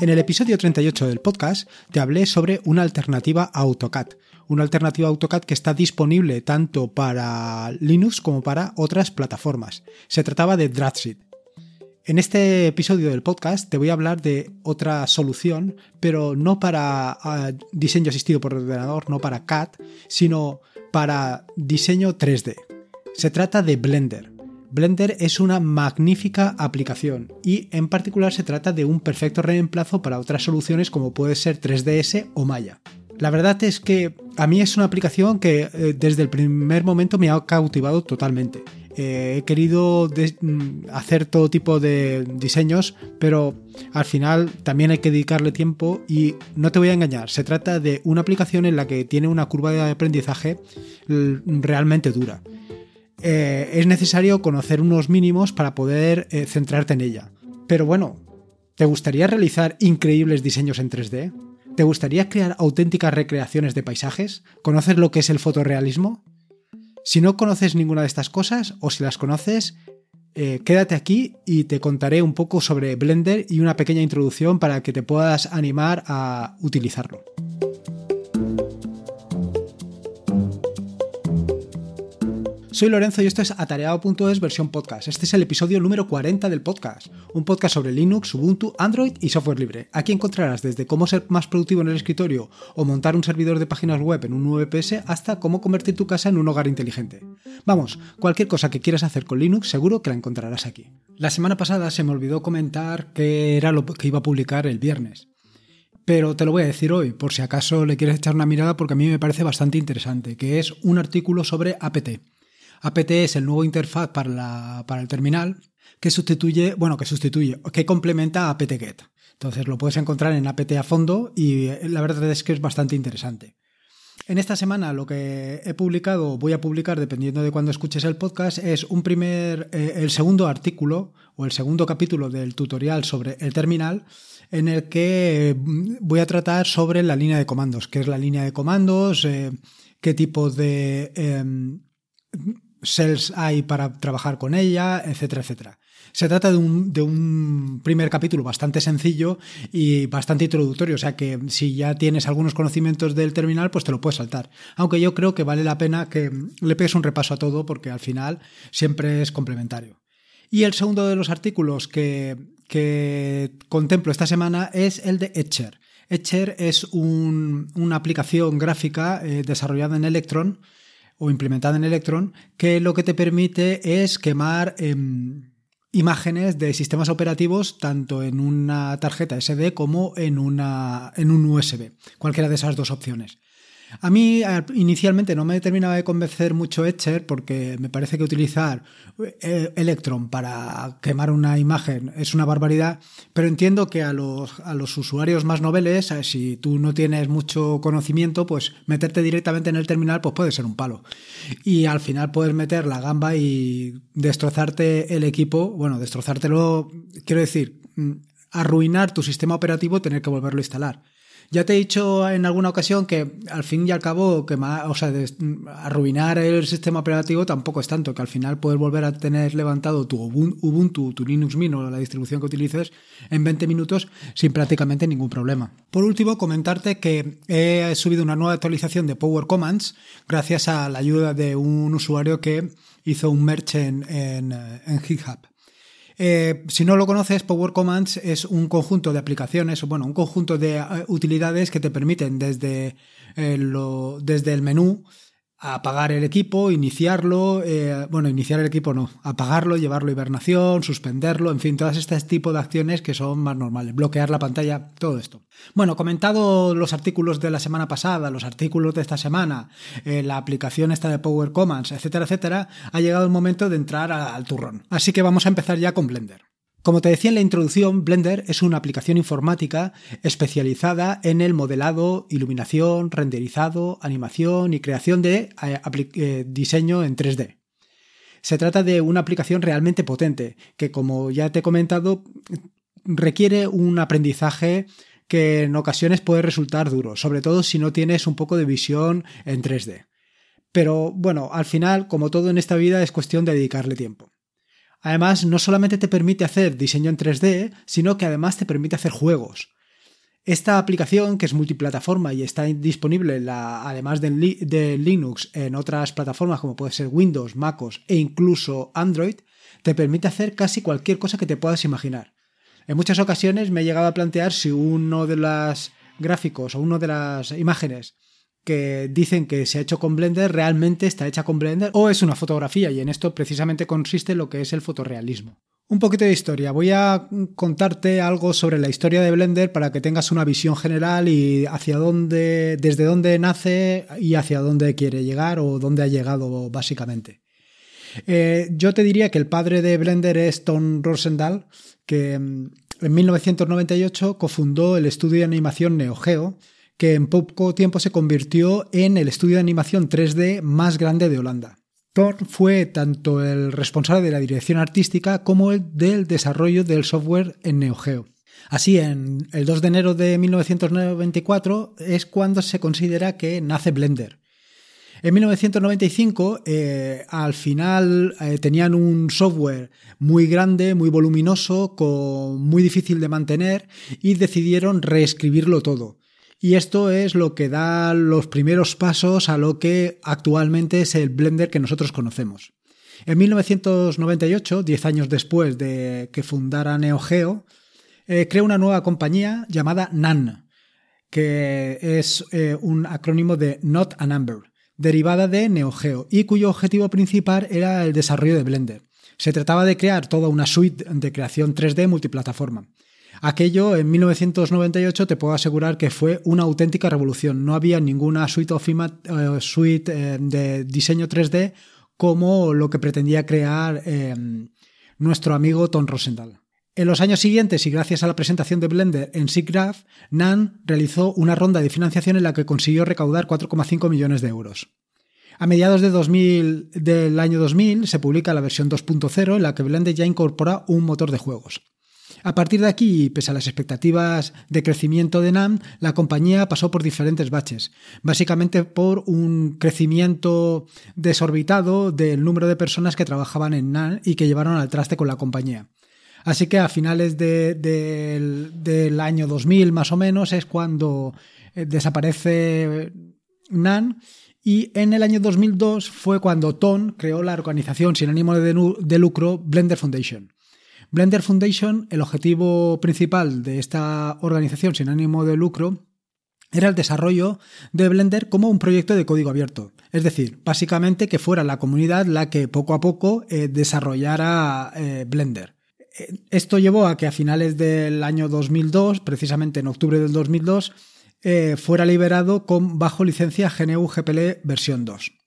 En el episodio 38 del podcast te hablé sobre una alternativa a AutoCAD, una alternativa a AutoCAD que está disponible tanto para Linux como para otras plataformas. Se trataba de Draftseed. En este episodio del podcast te voy a hablar de otra solución, pero no para uh, diseño asistido por ordenador, no para CAD, sino para diseño 3D. Se trata de Blender. Blender es una magnífica aplicación y en particular se trata de un perfecto reemplazo para otras soluciones como puede ser 3ds o Maya. La verdad es que a mí es una aplicación que eh, desde el primer momento me ha cautivado totalmente. Eh, he querido mm, hacer todo tipo de diseños, pero al final también hay que dedicarle tiempo y no te voy a engañar, se trata de una aplicación en la que tiene una curva de aprendizaje realmente dura. Eh, es necesario conocer unos mínimos para poder eh, centrarte en ella. Pero bueno, ¿te gustaría realizar increíbles diseños en 3D? ¿Te gustaría crear auténticas recreaciones de paisajes? ¿Conoces lo que es el fotorrealismo? Si no conoces ninguna de estas cosas, o si las conoces, eh, quédate aquí y te contaré un poco sobre Blender y una pequeña introducción para que te puedas animar a utilizarlo. Soy Lorenzo y esto es atareado.es versión podcast. Este es el episodio número 40 del podcast, un podcast sobre Linux, Ubuntu, Android y software libre. Aquí encontrarás desde cómo ser más productivo en el escritorio o montar un servidor de páginas web en un VPS hasta cómo convertir tu casa en un hogar inteligente. Vamos, cualquier cosa que quieras hacer con Linux seguro que la encontrarás aquí. La semana pasada se me olvidó comentar qué era lo que iba a publicar el viernes pero te lo voy a decir hoy, por si acaso le quieres echar una mirada, porque a mí me parece bastante interesante, que es un artículo sobre APT. APT es el nuevo interfaz para, el terminal que sustituye, bueno, que sustituye, que complementa a apt-get. Entonces lo puedes encontrar en apt a fondo y eh, la verdad es que es bastante interesante. En esta semana lo que he publicado, voy a publicar dependiendo de cuando escuches el podcast, es un primer, eh, el segundo artículo o el segundo capítulo del tutorial sobre el terminal en el que mm, voy a tratar sobre la línea de comandos, qué es la línea de comandos, eh, qué tipo de em, cells hay para trabajar con ella, etcétera, etcétera. Se trata de un, primer capítulo bastante sencillo y bastante introductorio, o sea que si ya tienes algunos conocimientos del terminal, pues te lo puedes saltar. Aunque yo creo que vale la pena que le pegues un repaso a todo porque al final siempre es complementario. Y el segundo de los artículos que, contemplo esta semana es el de Etcher. Etcher es una aplicación gráfica eh, desarrollada en Electron o implementada en Electron, que lo que te permite es quemar em, imágenes de sistemas operativos tanto en una tarjeta SD como en, una, en un USB, cualquiera de esas dos opciones. A mí inicialmente no me terminaba de convencer mucho Etcher porque me parece que utilizar eh, Electron para quemar una imagen es una barbaridad, pero entiendo que a los, a los usuarios más noveles, eh, si tú no tienes mucho conocimiento, pues meterte directamente en el terminal pues puede ser un palo. Y al final puedes meter la gamba y destrozarte el equipo, bueno, destrozártelo, quiero decir, mm, arruinar tu sistema operativo, tener que volverlo a instalar. Ya te he dicho en alguna ocasión que al fin y al cabo, que o sea, arruinar el sistema operativo tampoco es tanto, que al final puedes volver a tener levantado tu Ubuntu, tu Linux Mint o la distribución que utilices en 20 minutos sin prácticamente ningún problema. Por último, comentarte que he subido una nueva actualización de Power Commands gracias a la ayuda de un usuario que hizo un merch en GitHub. Eh, si no lo conoces, Power Commands es un conjunto de aplicaciones, o bueno, un conjunto de eh, utilidades que te permiten desde, eh, lo, desde el menú apagar el equipo, iniciarlo, eh, bueno, iniciar el equipo no, apagarlo, llevarlo a hibernación, suspenderlo, en fin, todas estas tipos de acciones que son más normales, bloquear la pantalla, todo esto. Bueno, comentado los artículos de la semana pasada, los artículos de esta semana, eh, la aplicación esta de Power Commands, etcétera, etcétera, ha llegado el momento de entrar al turrón. Así que vamos a empezar ya con Blender. Como te decía en la introducción, Blender es una aplicación informática especializada en el modelado, iluminación, renderizado, animación y creación de eh, eh, diseño en 3D. Se trata de una aplicación realmente potente, que como ya te he comentado, requiere un aprendizaje que en ocasiones puede resultar duro, sobre todo si no tienes un poco de visión en 3D. Pero bueno, al final, como todo en esta vida, es cuestión de dedicarle tiempo. Además, no solamente te permite hacer diseño en 3D, sino que además te permite hacer juegos. Esta aplicación, que es multiplataforma y está disponible, además de, de, Linux, en otras plataformas como puede ser Windows, MacOS e incluso Android, te permite hacer casi cualquier cosa que te puedas imaginar. En muchas ocasiones me he llegado a plantear si uno de los gráficos o una de las imágenes que dicen que se ha hecho con Blender realmente está hecha con Blender o es una fotografía y en esto precisamente consiste lo que es el fotorrealismo. Un poquito de historia. Voy a contarte algo sobre la historia de Blender para que tengas una visión general y hacia dónde, desde dónde nace y hacia dónde quiere llegar o dónde ha llegado básicamente. Eh, yo te diría que el padre de Blender es Tom Rosendahl, que mm, en 1998 cofundó el estudio de animación Neo Geo, que en poco tiempo se convirtió en el estudio de animación 3D más grande de Holanda. Thor fue tanto el responsable de la dirección artística como el del desarrollo del software en Neo Geo. Así, en el 2 de enero de 1994 es cuando se considera que nace Blender. En 1995, eh, al final eh, tenían un software muy grande, muy voluminoso, muy difícil de mantener y decidieron reescribirlo todo. Y esto es lo que da los primeros pasos a lo que actualmente es el Blender que nosotros conocemos. En 1998, diez años después de que fundara Neo Geo, eh, crea una nueva compañía llamada NAN, que es eh, un acrónimo de Not a Number, derivada de Neo Geo, y cuyo objetivo principal era el desarrollo de Blender. Se trataba de crear toda una suite de creación 3D multiplataforma. Aquello en 1998 te puedo asegurar que fue una auténtica revolución. No había ninguna suite, eh, suite eh, de diseño 3D como lo que pretendía crear eh, nuestro amigo Tom Rosendahl. En los años siguientes y gracias a la presentación de Blender en SIGGRAPH, NAN realizó una ronda de financiación en la que consiguió recaudar 4,5 millones de euros. A mediados de 2000, del año 2000 se publica la versión 2.0 en la que Blender ya incorpora un motor de juegos. A partir de aquí, pese a las expectativas de crecimiento de NAM, la compañía pasó por diferentes baches, básicamente por un crecimiento desorbitado del número de personas que trabajaban en NAM y que llevaron al traste con la compañía. Así que a finales del año 2000 más o menos es cuando eh, desaparece NAN y en el año 2002 fue cuando Ton creó la organización sin ánimo de lucro Blender Foundation. Blender Foundation, el objetivo principal de esta organización sin ánimo de lucro era el desarrollo de Blender como un proyecto de código abierto. Es decir, básicamente que fuera la comunidad la que poco a poco eh, desarrollara eh, Blender. Eh, esto llevó a que a finales del año 2002, precisamente en octubre del 2002, fuera liberado con bajo licencia GNU GPL versión 2.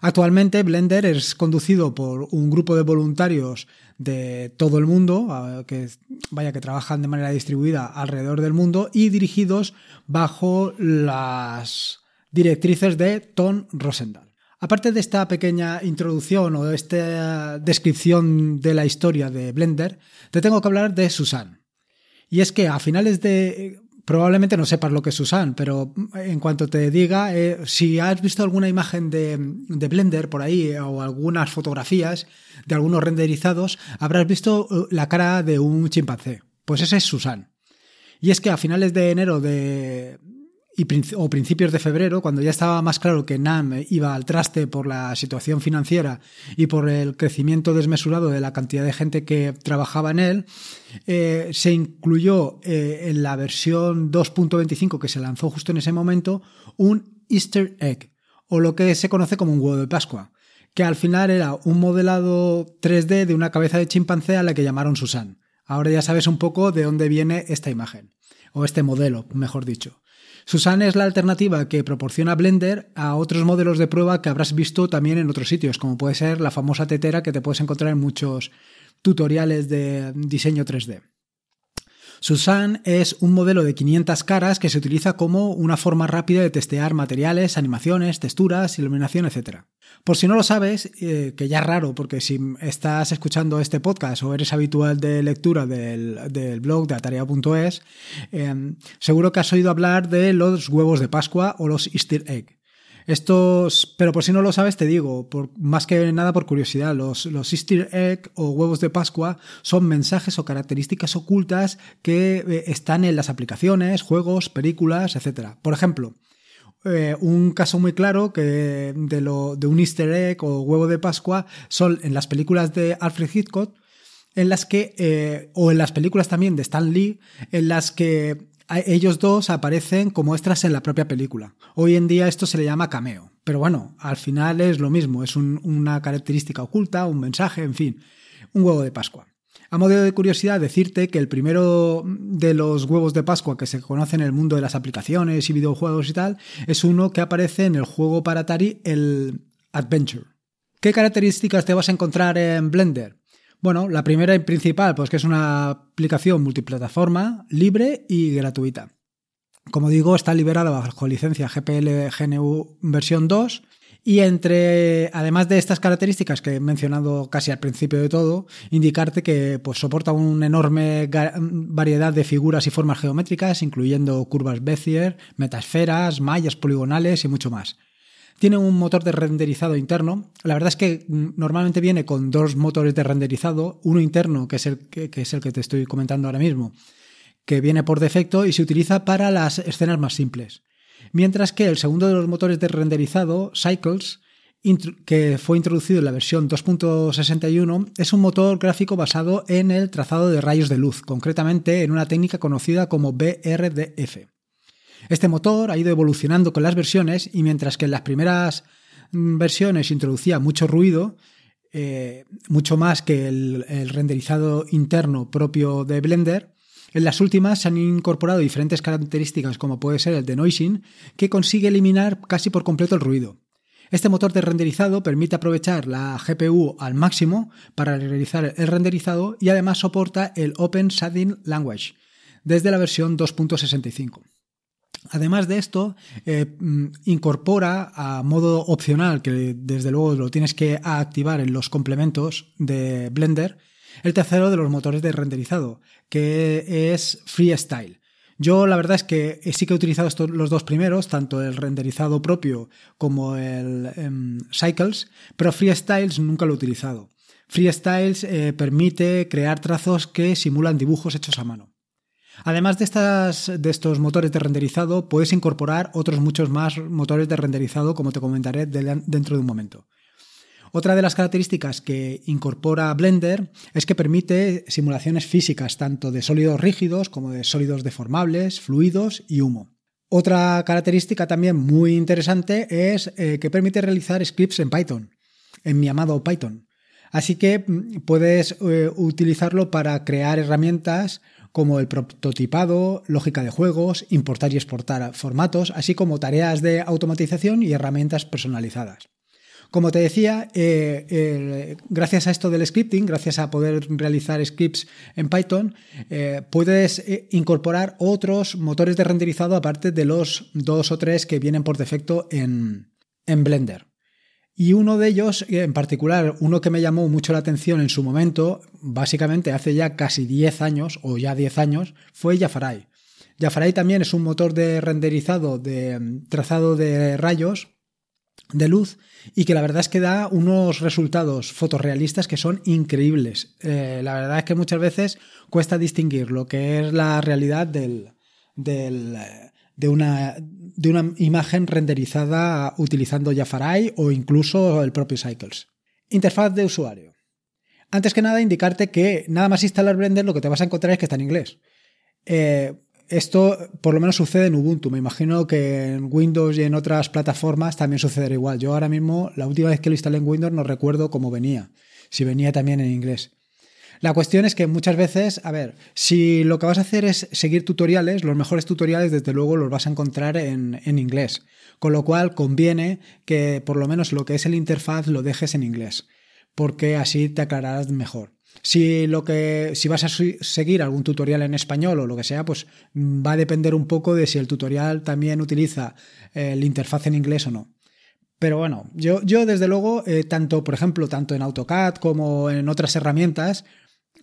Actualmente Blender es conducido por un grupo de voluntarios de todo el mundo, que vaya que trabajan de manera distribuida alrededor del mundo y dirigidos bajo las directrices de Tom Rosendahl. Aparte de esta pequeña introducción o de esta descripción de la historia de Blender, te tengo que hablar de Susan. Y es que a finales de probablemente no sepas lo que es Susan, pero en cuanto te diga, eh, si has visto alguna imagen de, Blender por ahí o algunas fotografías de algunos renderizados, habrás visto eh, la cara de un chimpancé. Pues ese es Susan. Y es que a finales de enero de, o principios de febrero, cuando ya estaba más claro que NAM iba al traste por la situación financiera y por el crecimiento desmesurado de la cantidad de gente que trabajaba en él, eh, se incluyó eh, en la versión 2.25 que se lanzó justo en ese momento un Easter egg, o lo que se conoce como un huevo de Pascua, que al final era un modelado 3D de una cabeza de chimpancé a la que llamaron Susan. Ahora ya sabes un poco de dónde viene esta imagen, o este modelo, mejor dicho. Susan es la alternativa que proporciona Blender a otros modelos de prueba que habrás visto también en otros sitios, como puede ser la famosa tetera que te puedes encontrar en muchos tutoriales de diseño 3D. Susan es un modelo de 500 caras que se utiliza como una forma rápida de testear materiales, animaciones, texturas, iluminación, etc. Por si no lo sabes, eh, que ya es raro, porque si estás escuchando este podcast o eres habitual de lectura del, blog de atarea.es, em, seguro que has oído hablar de los huevos de Pascua o los Easter egg. Estos, pero por si no lo sabes, te digo, por, más que nada por curiosidad, los, Easter egg o huevos de Pascua son mensajes o características ocultas que eh, están en las aplicaciones, juegos, películas, etc. Por ejemplo, eh, un caso muy claro que de, lo, de un Easter egg o huevo de Pascua son en las películas de Alfred Hitchcock, en las que, eh, o en las películas también de Stan Lee, en las que ellos dos aparecen como extras en la propia película. Hoy en día esto se le llama cameo, pero bueno, al final es lo mismo, es una característica oculta, un mensaje, en fin, un huevo de Pascua. A modo de curiosidad, decirte que el primero de los huevos de Pascua que se conoce en el mundo de las aplicaciones y videojuegos y tal, es uno que aparece en el juego para Atari, el Adventure. ¿Qué características te vas a encontrar en Blender? Bueno, la primera y principal, pues que es una aplicación multiplataforma, libre y gratuita. Como digo, está liberada bajo licencia GPL GNU versión 2 y entre, además de estas características que he mencionado casi al principio de todo, indicarte que pues, soporta una enorme variedad de figuras y formas geométricas, incluyendo curvas Bezier, metasferas, mallas poligonales y mucho más. Tiene un motor de renderizado interno. La verdad es que mm, normalmente viene con dos motores de renderizado, uno interno, que es el que, es el que te estoy comentando ahora mismo, que viene por defecto y se utiliza para las escenas más simples. Mientras que el segundo de los motores de renderizado, Cycles, que fue introducido en la versión 2.61, es un motor gráfico basado en el trazado de rayos de luz, concretamente en una técnica conocida como BRDF. Este motor ha ido evolucionando con las versiones y mientras que en las primeras mm, versiones introducía mucho ruido, eh, mucho más que el, renderizado interno propio de Blender, en las últimas se han incorporado diferentes características como puede ser el denoising, que consigue eliminar casi por completo el ruido. Este motor de renderizado permite aprovechar la GPU al máximo para realizar el renderizado y además soporta el Open Shading Language desde la versión 2.65. Además de esto, eh, mm, incorpora a modo opcional, que desde luego lo tienes que activar en los complementos de Blender, el tercero de los motores de renderizado, que es Freestyle. Yo la verdad es que sí que he utilizado estos, los dos primeros, tanto el renderizado propio como el em, Cycles, pero Freestyles nunca lo he utilizado. Freestyles eh, permite crear trazos que simulan dibujos hechos a mano. Además de, estas, de estos motores de renderizado, puedes incorporar otros muchos más motores de renderizado, como te comentaré dentro de un momento. Otra de las características que incorpora Blender es que permite simulaciones físicas tanto de sólidos rígidos como de sólidos deformables, fluidos y humo. Otra característica también muy interesante es eh, que permite realizar scripts en Python, en mi amado Python. Así que mm, puedes eh, utilizarlo para crear herramientas como el prototipado, lógica de juegos, importar y exportar formatos, así como tareas de automatización y herramientas personalizadas. Como te decía, eh, gracias a esto del scripting, gracias a poder realizar scripts en Python, eh, puedes incorporar otros motores de renderizado aparte de los dos o tres que vienen por defecto en Blender. Y uno de ellos, en particular, uno que me llamó mucho la atención en su momento, básicamente hace ya casi 10 años, o ya 10 años, fue Jafarai. Jafarai también es un motor de renderizado de mm, trazado de rayos de luz y que la verdad es que da unos resultados fotorrealistas que son increíbles. Eh, la verdad es que muchas veces cuesta distinguir lo que es la realidad del, del, eh, de una, de una imagen renderizada utilizando Jafarai o incluso el propio Cycles. Interfaz de usuario. Antes que nada, indicarte que nada más instalar Blender lo que te vas a encontrar es que está en inglés. Eh, esto por lo menos sucede en Ubuntu. Me imagino que en Windows y en otras plataformas también sucederá igual. Yo ahora mismo, la última vez que lo instalé en Windows, no recuerdo cómo venía. Si venía también en inglés. La cuestión es que muchas veces, a ver, si lo que vas a hacer es seguir tutoriales, los mejores tutoriales desde luego los vas a encontrar en, inglés. Con lo cual conviene que por lo menos lo que es el interfaz lo dejes en inglés, porque así te aclararás mejor. Si lo que si vas a seguir algún tutorial en español o lo que sea, pues va a depender un poco de si el tutorial también utiliza el interfaz en inglés o no. Pero bueno, yo, yo desde luego, eh, tanto, por ejemplo, tanto en AutoCAD como en otras herramientas,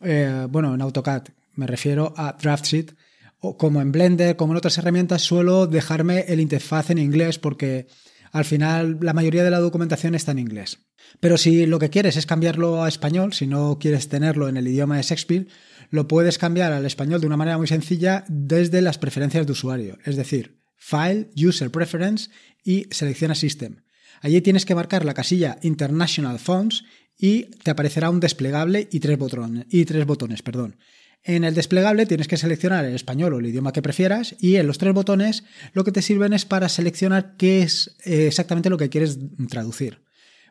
eh, bueno, en AutoCAD me refiero a DraftSheet, o como en Blender, como en otras herramientas, suelo dejarme el interfaz en inglés porque al final la mayoría de la documentación está en inglés. Pero si lo que quieres es cambiarlo a español, si no quieres tenerlo en el idioma de Shakespeare, lo puedes cambiar al español de una manera muy sencilla desde las preferencias de usuario, es decir, File, User Preference y selecciona System. Allí tienes que marcar la casilla International Fonts y te aparecerá un desplegable y tres botones. Y tres botones perdón. En el desplegable tienes que seleccionar el español o el idioma que prefieras y en los tres botones lo que te sirven es para seleccionar qué es eh, exactamente lo que quieres traducir.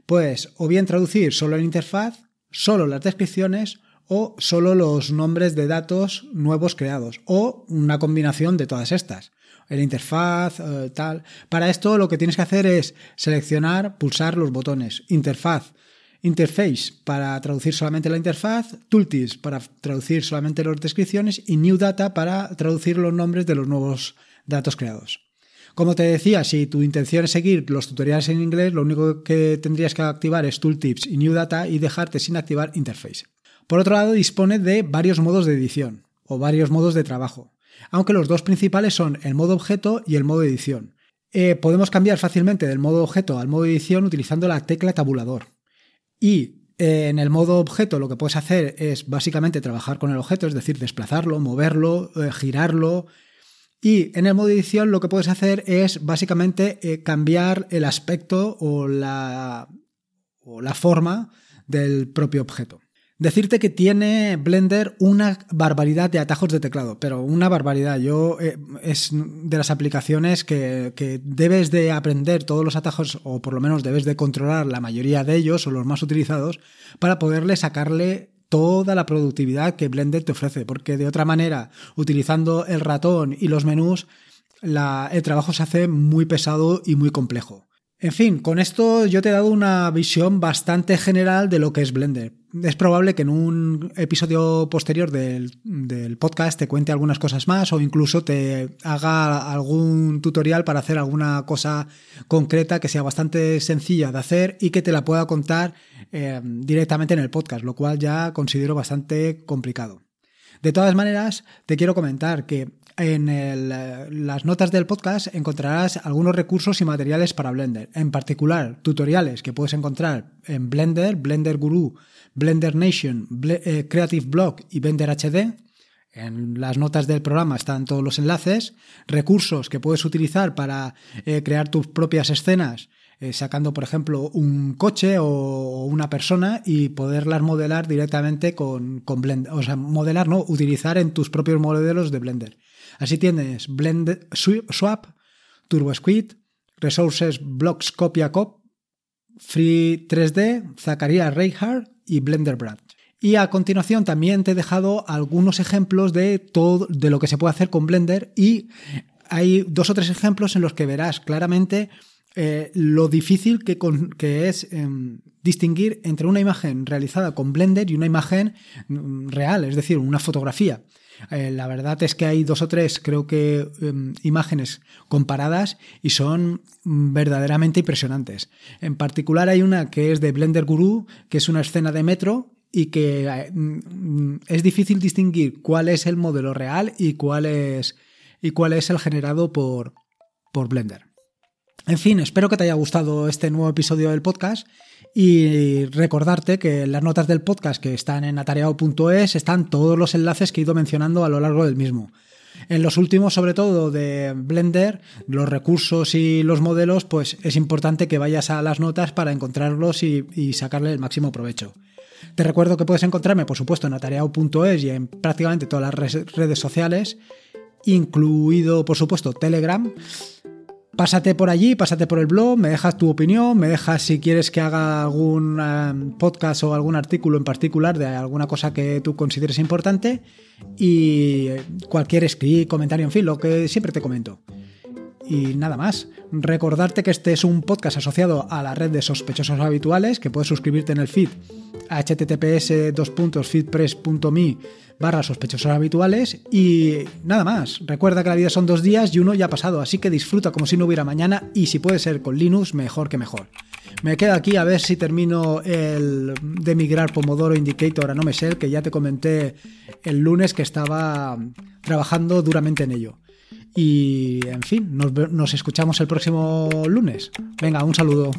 Puedes o bien traducir solo la interfaz, solo las descripciones o solo los nombres de datos nuevos creados o una combinación de todas estas. El interfaz, eh, tal. Para esto lo que tienes que hacer es seleccionar, pulsar los botones interfaz, interface para traducir solamente la interfaz, tooltips para traducir solamente las descripciones y new data para traducir los nombres de los nuevos datos creados. Como te decía, si tu intención es seguir los tutoriales en inglés, lo único que tendrías que activar es Tooltips y New Data y dejarte sin activar Interface. Por otro lado, dispone de varios modos de edición o varios modos de trabajo, aunque los dos principales son el modo objeto y el modo edición. Eh, podemos cambiar fácilmente del modo objeto al modo edición utilizando la tecla tabulador. Y eh, en el modo objeto lo que puedes hacer es básicamente trabajar con el objeto, es decir, desplazarlo, moverlo, eh, girarlo, y en el modo edición lo que puedes hacer es básicamente eh, cambiar el aspecto o la, o la forma del propio objeto. Decirte que tiene Blender una barbaridad de atajos de teclado, pero una barbaridad. Yo eh, es de las aplicaciones que, que, debes de aprender todos los atajos, o por lo menos debes de controlar la mayoría de ellos, o los más utilizados, para poderle sacarle toda la productividad que Blender te ofrece, porque de otra manera, utilizando el ratón y los menús, el trabajo se hace muy pesado y muy complejo. En fin, con esto yo te he dado una visión bastante general de lo que es Blender. Es probable que en un episodio posterior del, del, podcast te cuente algunas cosas más o incluso te haga algún tutorial para hacer alguna cosa concreta que sea bastante sencilla de hacer y que te la pueda contar eh, directamente en el podcast, lo cual ya considero bastante complicado. De todas maneras, te quiero comentar que en eh, las notas del podcast encontrarás algunos recursos y materiales para Blender, en particular tutoriales que puedes encontrar en Blender, Blender Guru, Blender Nation, eh, Creative Blog y Blender HD. En las notas del programa están todos los enlaces, recursos que puedes utilizar para crear tus propias escenas eh, sacando, por ejemplo, un coche o una persona y poderlas modelar directamente con Blender. O sea, modelar, no, utilizar en tus propios modelos de Blender. Así tienes Blender Swap, Turbo Squid, Resources Blocks Copia Cop, Free 3D, Zacarías Reinhardt y Blender Brand. Y a continuación también te he dejado algunos ejemplos de todo de lo que se puede hacer con Blender y hay dos o tres ejemplos en los que verás claramente eh, lo difícil que, que es em, distinguir entre una imagen realizada con Blender y una imagen mm, real, es decir, una fotografía. Eh, la verdad es que hay dos o tres, creo que, em, imágenes comparadas y son verdaderamente impresionantes. En particular hay una que es de Blender Guru, que es una escena de metro y que eh, mm, es difícil distinguir cuál es el modelo real y cuál es, y cuál es el generado por, por Blender. En fin, espero que te haya gustado este nuevo episodio del podcast y recordarte que en las notas del podcast que están en atareado.es están todos los enlaces que he ido mencionando a lo largo del mismo. En los últimos, sobre todo de Blender, los recursos y los modelos, pues es importante que vayas a las notas para encontrarlos y, sacarle el máximo provecho. Te recuerdo que puedes encontrarme, por supuesto, en atareado.es y en prácticamente todas las redes sociales, incluido, por supuesto, Telegram. Pásate por allí, pásate por el blog, me dejas tu opinión, me dejas si quieres que haga algún eh, podcast o algún artículo en particular de alguna cosa que tú consideres importante y cualquier script, comentario, en fin, lo que siempre te comento. Y nada más. Recordarte que este es un podcast asociado a la red de sospechosos habituales, que puedes suscribirte en el feed https feedpress.me barra sospechosos habituales y nada más. Recuerda que la vida son dos días y uno ya ha pasado, así que disfruta como si no hubiera mañana y si puede ser con Linux, mejor que mejor. Me quedo aquí a ver si termino el de migrar Pomodoro Indicator a no me ser, que ya te comenté el lunes que estaba trabajando duramente en ello. Y, en fin, nos, escuchamos el próximo lunes. Venga, un saludo.